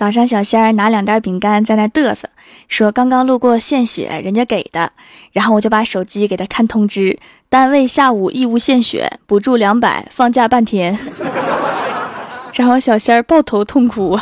早上小仙儿拿两袋饼干在那嘚瑟，说刚刚路过献血，人家给的。然后我就把手机给他看通知，单位下午义务献血，补助两百，放假半天。然后小仙儿抱头痛哭。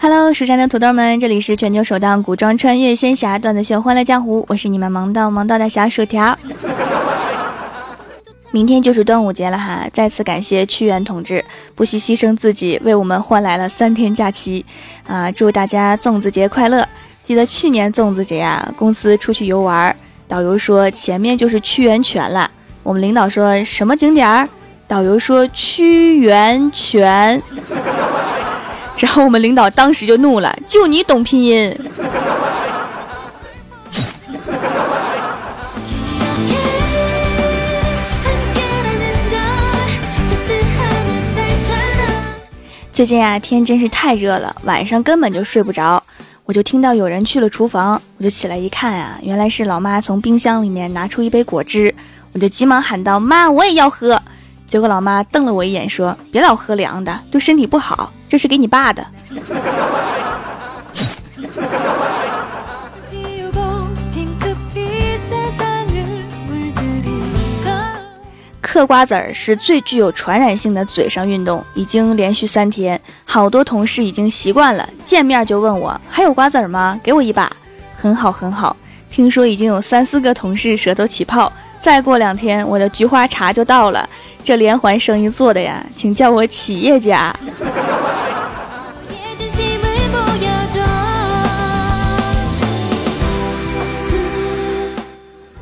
Hello，蜀山的土豆们，这里是全球首档古装穿越仙侠段子秀《欢乐江湖》，我是你们萌到萌到的小薯条。明天就是端午节了哈，再次感谢屈原同志不惜牺牲自己，为我们换来了三天假期啊！祝大家粽子节快乐！记得去年粽子节啊，公司出去游玩，导游说前面就是屈原泉了，我们领导说什么景点儿？导游说屈原泉。然后我们领导当时就怒了，就你懂拼音。最近啊，天真是太热了，晚上根本就睡不着。我就听到有人去了厨房，我就起来一看啊，原来是老妈从冰箱里面拿出一杯果汁，我就急忙喊道：“妈，我也要喝。”结果老妈瞪了我一眼，说：“别老喝凉的，对身体不好。这是给你爸的。”嗑瓜子儿是最具有传染性的嘴上运动，已经连续三天，好多同事已经习惯了，见面就问我还有瓜子儿吗？给我一把。很好，很好。听说已经有三四个同事舌头起泡。再过两天，我的菊花茶就到了。这连环生意做的呀，请叫我企业家。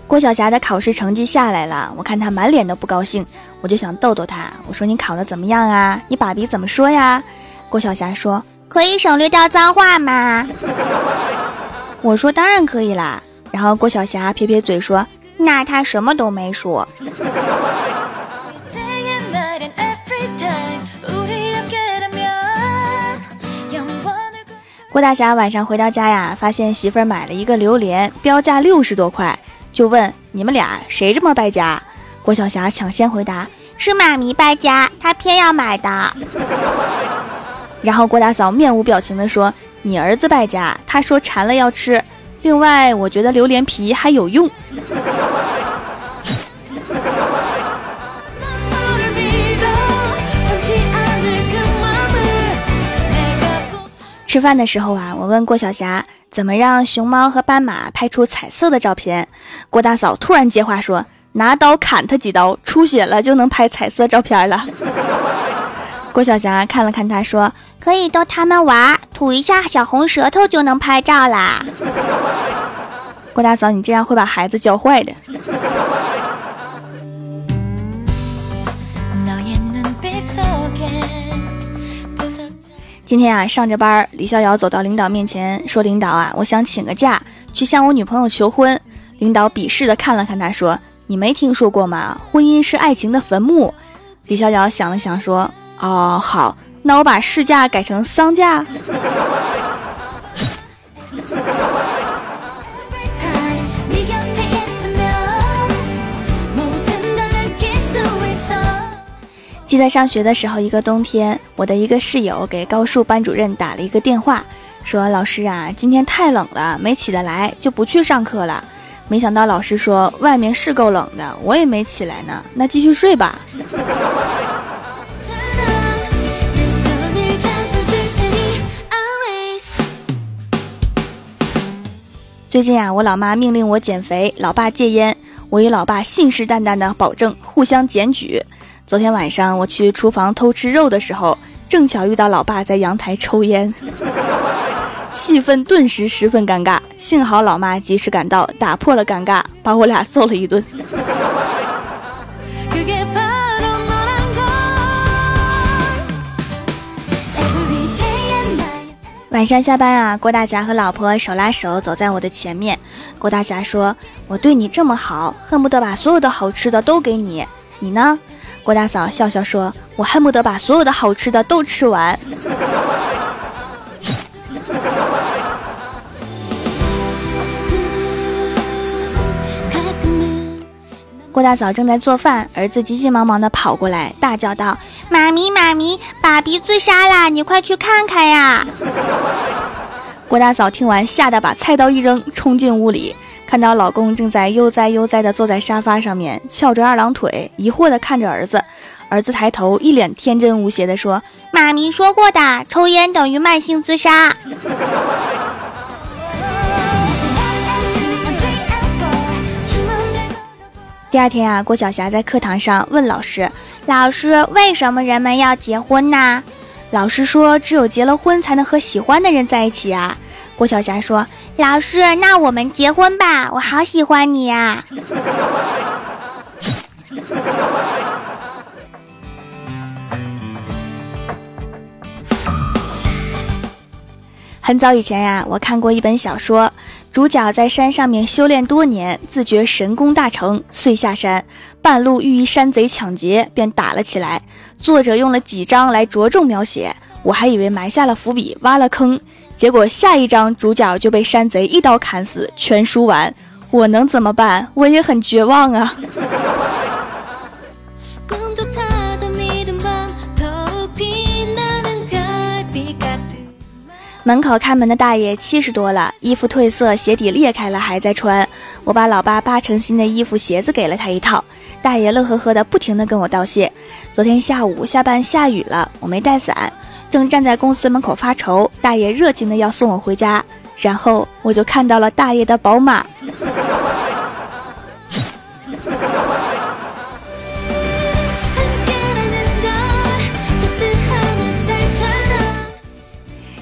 郭晓霞的考试成绩下来了，我看她满脸都不高兴，我就想逗逗她。我说：“你考的怎么样啊？你爸比怎么说呀？”郭晓霞说：“可以省略掉脏话吗？”我说：“当然可以啦。”然后郭晓霞撇撇嘴说。那他什么都没说。郭大侠晚上回到家呀，发现媳妇儿买了一个榴莲，标价六十多块，就问你们俩谁这么败家？郭晓霞抢先回答：是妈咪败家，她偏要买的。然后郭大嫂面无表情地说：你儿子败家，他说馋了要吃。另外，我觉得榴莲皮还有用。吃饭的时候啊，我问郭晓霞怎么让熊猫和斑马拍出彩色的照片。郭大嫂突然接话说：“拿刀砍他几刀，出血了就能拍彩色照片了。”郭晓霞看了看他说：“可以逗他们玩，吐一下小红舌头就能拍照啦。”郭大嫂，你这样会把孩子教坏的。今天啊，上着班，李逍遥走到领导面前说：“领导啊，我想请个假去向我女朋友求婚。”领导鄙视的看了看他，说：“你没听说过吗？婚姻是爱情的坟墓。”李逍遥想了想，说：“哦，好，那我把事假改成丧假。”记得上学的时候，一个冬天，我的一个室友给高数班主任打了一个电话，说：“老师啊，今天太冷了，没起得来，就不去上课了。”没想到老师说：“外面是够冷的，我也没起来呢，那继续睡吧。”最近啊，我老妈命令我减肥，老爸戒烟，我与老爸信誓旦旦的保证互相检举。昨天晚上我去厨房偷吃肉的时候，正巧遇到老爸在阳台抽烟，气氛顿时十分尴尬。幸好老妈及时赶到，打破了尴尬，把我俩揍了一顿。晚上下班啊，郭大侠和老婆手拉手走在我的前面。郭大侠说：“我对你这么好，恨不得把所有的好吃的都给你。你呢？”郭大嫂笑笑说：“我恨不得把所有的好吃的都吃完。”郭大嫂正在做饭，儿子急急忙忙的跑过来，大叫道：“妈咪，妈咪，爸比自杀了，你快去看看呀！”郭大嫂听完，吓得把菜刀一扔，冲进屋里，看到老公正在悠哉悠哉地坐在沙发上面，翘着二郎腿，疑惑地看着儿子。儿子抬头，一脸天真无邪的说：“妈咪说过的，抽烟等于慢性自杀。”第二天啊，郭晓霞在课堂上问老师：“老师，为什么人们要结婚呢？”老师说：“只有结了婚，才能和喜欢的人在一起啊。”郭晓霞说：“老师，那我们结婚吧，我好喜欢你呀。”很早以前呀，我看过一本小说，主角在山上面修炼多年，自觉神功大成，遂下山，半路遇一山贼抢劫，便打了起来。作者用了几章来着重描写，我还以为埋下了伏笔，挖了坑，结果下一章主角就被山贼一刀砍死，全输完。我能怎么办？我也很绝望啊。门口看门的大爷七十多了，衣服褪色，鞋底裂开了，还在穿。我把老爸八成新的衣服、鞋子给了他一套。大爷乐呵呵的，不停的跟我道谢。昨天下午下班下雨了，我没带伞，正站在公司门口发愁。大爷热情的要送我回家，然后我就看到了大爷的宝马。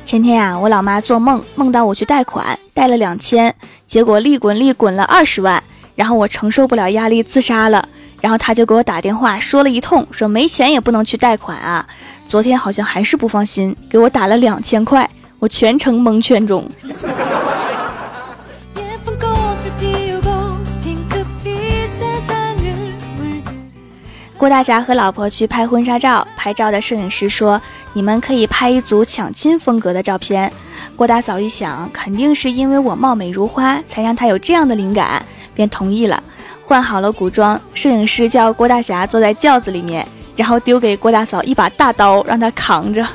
前天啊，我老妈做梦，梦到我去贷款，贷了两千，结果利滚利滚了二十万，然后我承受不了压力自杀了，然后他就给我打电话说了一通，说没钱也不能去贷款啊。昨天好像还是不放心，给我打了两千块，我全程蒙圈中。郭大侠和老婆去拍婚纱照，拍照的摄影师说：“你们可以拍一组抢亲风格的照片。”郭大嫂一想，肯定是因为我貌美如花，才让他有这样的灵感，便同意了。换好了古装，摄影师叫郭大侠坐在轿子里面，然后丢给郭大嫂一把大刀，让他扛着。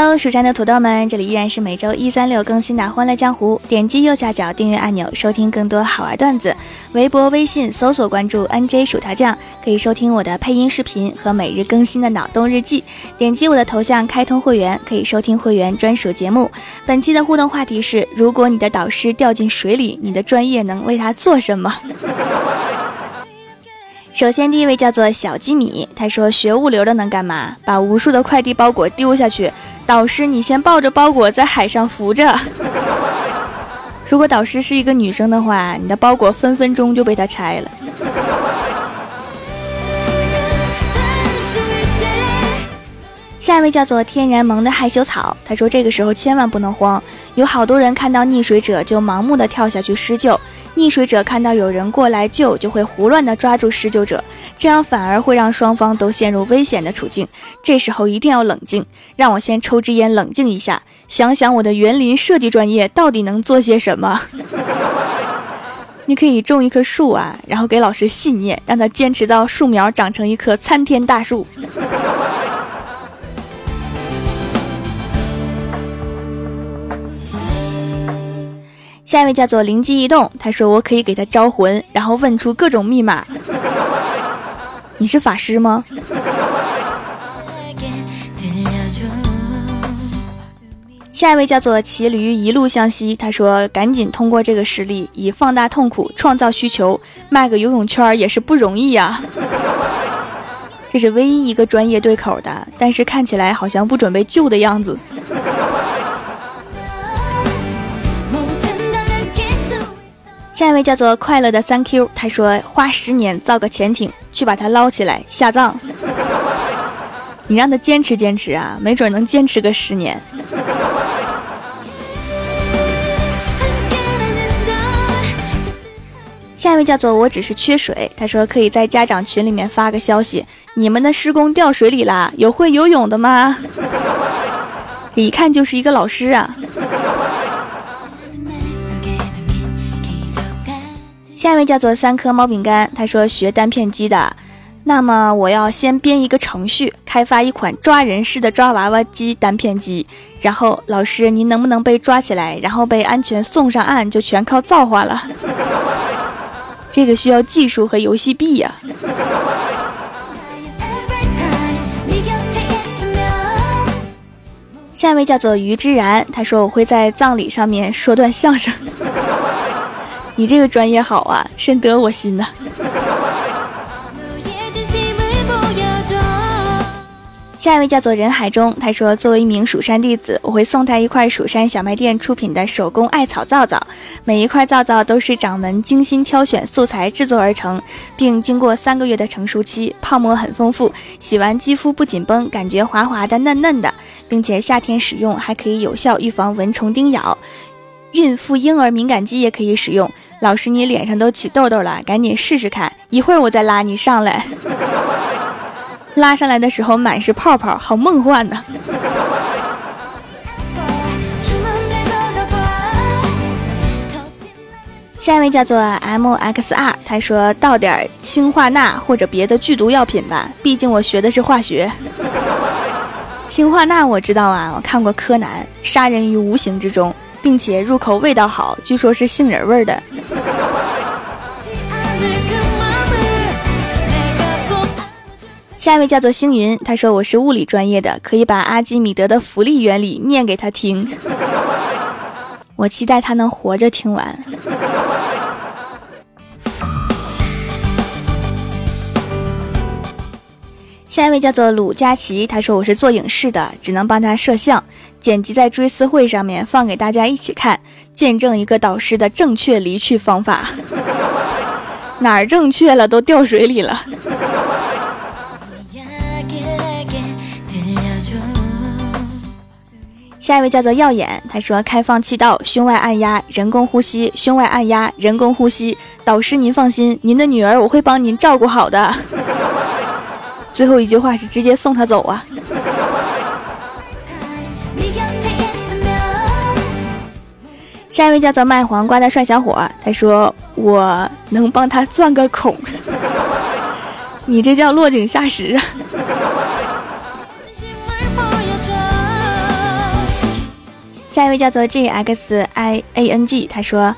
Hello，蜀山的土豆们，这里依然是每周一、三、六更新的《欢乐江湖》。点击右下角订阅按钮，收听更多好玩段子。微博、微信搜索关注 NJ 薯条酱，可以收听我的配音视频和每日更新的脑洞日记。点击我的头像开通会员，可以收听会员专属节目。本期的互动话题是：如果你的导师掉进水里，你的专业能为他做什么？首先，第一位叫做小鸡米，他说学物流的能干嘛？把无数的快递包裹丢下去。导师，你先抱着包裹在海上浮着。如果导师是一个女生的话，你的包裹分分钟就被他拆了。下一位叫做天然萌的害羞草，他说这个时候千万不能慌，有好多人看到溺水者就盲目的跳下去施救，溺水者看到有人过来救就会胡乱的抓住施救者，这样反而会让双方都陷入危险的处境。这时候一定要冷静，让我先抽支烟冷静一下，想想我的园林设计专业到底能做些什么。你可以种一棵树啊，然后给老师信念，让他坚持到树苗长成一棵参天大树。下一位叫做灵机一动，他说我可以给他招魂，然后问出各种密码。你是法师吗？下一位叫做骑驴一路向西，他说赶紧通过这个实例，以放大痛苦，创造需求，卖个游泳圈也是不容易呀。这是唯一一个专业对口的，但是看起来好像不准备救的样子。下一位叫做快乐的三 Q，他说花十年造个潜艇去把它捞起来下葬，你让他坚持坚持啊，没准能坚持个十年。下一位叫做我只是缺水，他说可以在家长群里面发个消息，你们的施工掉水里啦，有会游泳的吗？一看就是一个老师啊。下一位叫做三颗猫饼干，他说学单片机的，那么我要先编一个程序，开发一款抓人式的抓娃娃机单片机，然后老师您能不能被抓起来，然后被安全送上岸，就全靠造化了。这个需要技术和游戏币呀。下一位叫做于之然，他说我会在葬礼上面说段相声。你这个专业好啊，深得我心呐。下一位叫做人海中，他说作为一名蜀山弟子，我会送他一块蜀山小卖店出品的手工艾草皂皂，每一块皂皂都是掌门精心挑选素材制作而成，并经过三个月的成熟期，泡沫很丰富，洗完肌肤不紧绷，感觉滑滑的嫩嫩的，并且夏天使用还可以有效预防蚊虫叮咬，孕妇婴儿敏感肌也可以使用。老师，你脸上都起痘痘了，赶紧试试看。一会儿我再拉你上来，拉上来的时候满是泡泡，好梦幻呢。下一位叫做 M X R，他说倒点氢化钠或者别的剧毒药品吧，毕竟我学的是化学。氢化钠我知道啊，我看过柯南，杀人于无形之中。并且入口味道好，据说是杏仁味儿的。下一位叫做星云，他说我是物理专业的，可以把阿基米德的浮力原理念给他听。我期待他能活着听完。下一位叫做鲁佳琪，他说我是做影视的，只能帮他摄像、剪辑，在追思会上面放给大家一起看，见证一个导师的正确离去方法。哪儿正确了？都掉水里了。下一位叫做耀眼，他说开放气道，胸外按压，人工呼吸，胸外按压，人工呼吸。导师您放心，您的女儿我会帮您照顾好的。最后一句话是直接送他走啊！下一位叫做卖黄瓜的帅小伙，他说我能帮他钻个孔，你这叫落井下石啊！下一位叫做 G X I A N G，他说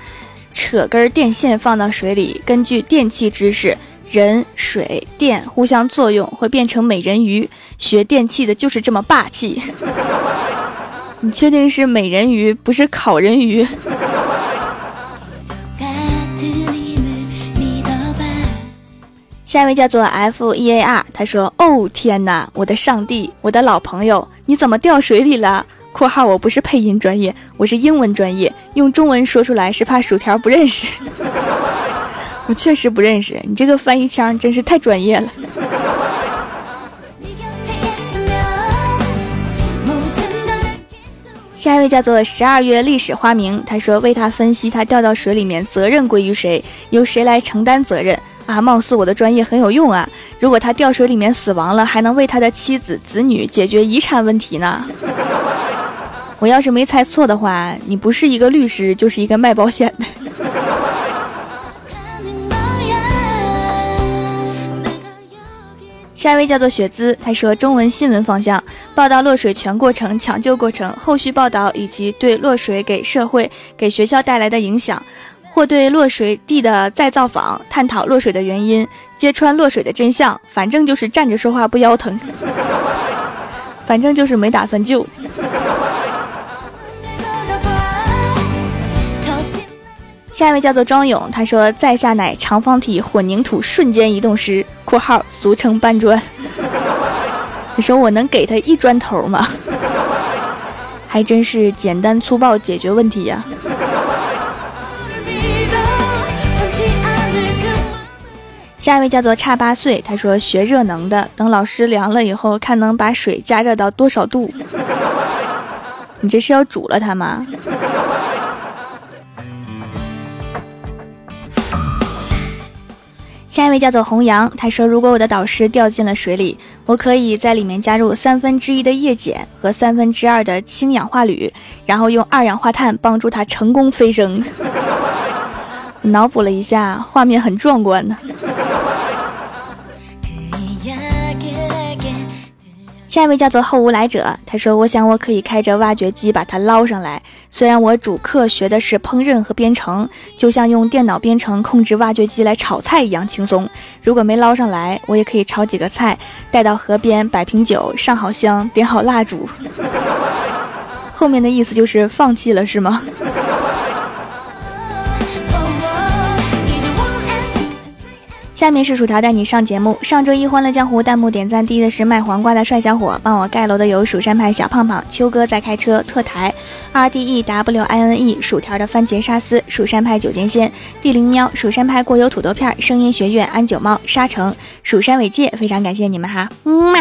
扯根电线放到水里，根据电气知识。人、水、电互相作用，会变成美人鱼。学电器的就是这么霸气。你确定是美人鱼，不是烤人鱼？下一位叫做 F E A R，他说：“哦天哪，我的上帝，我的老朋友，你怎么掉水里了？”（括号我不是配音专业，我是英文专业，用中文说出来是怕薯条不认识。）我确实不认识你，这个翻译腔真是太专业了。下一位叫做十二月历史花名，他说为他分析他掉到水里面，责任归于谁，由谁来承担责任啊？貌似我的专业很有用啊！如果他掉水里面死亡了，还能为他的妻子子女解决遗产问题呢。我要是没猜错的话，你不是一个律师，就是一个卖保险的。下一位叫做雪姿，他说中文新闻方向报道落水全过程、抢救过程、后续报道以及对落水给社会、给学校带来的影响，或对落水地的再造访，探讨落水的原因，揭穿落水的真相。反正就是站着说话不腰疼，反正就是没打算救。下一位叫做庄勇，他说在下乃长方体混凝土瞬间移动师（括号俗称搬砖 ）。你说我能给他一砖头吗？还真是简单粗暴解决问题呀。下一位叫做差八岁，他说学热能的，等老师凉了以后，看能把水加热到多少度。你这是要煮了它吗？下一位叫做弘扬，他说：“如果我的导师掉进了水里，我可以在里面加入三分之一的液碱和三分之二的氢氧化铝，然后用二氧化碳帮助他成功飞升。”脑补了一下，画面很壮观呢。下一位叫做后无来者，他说：“我想我可以开着挖掘机把它捞上来。虽然我主课学的是烹饪和编程，就像用电脑编程控制挖掘机来炒菜一样轻松。如果没捞上来，我也可以炒几个菜，带到河边摆瓶酒，上好香，点好蜡烛。后面的意思就是放弃了，是吗？”下面是薯条带你上节目。上周一欢乐江湖弹幕点赞第一的是卖黄瓜的帅小伙，帮我盖楼的有蜀山派小胖胖、秋哥在开车、特台、R D E W I N E、薯条的番茄沙司、蜀山派酒剑仙、地灵喵、蜀山派过油土豆片、声音学院、安九猫、沙城、蜀山伟界，非常感谢你们哈，嗯嘛。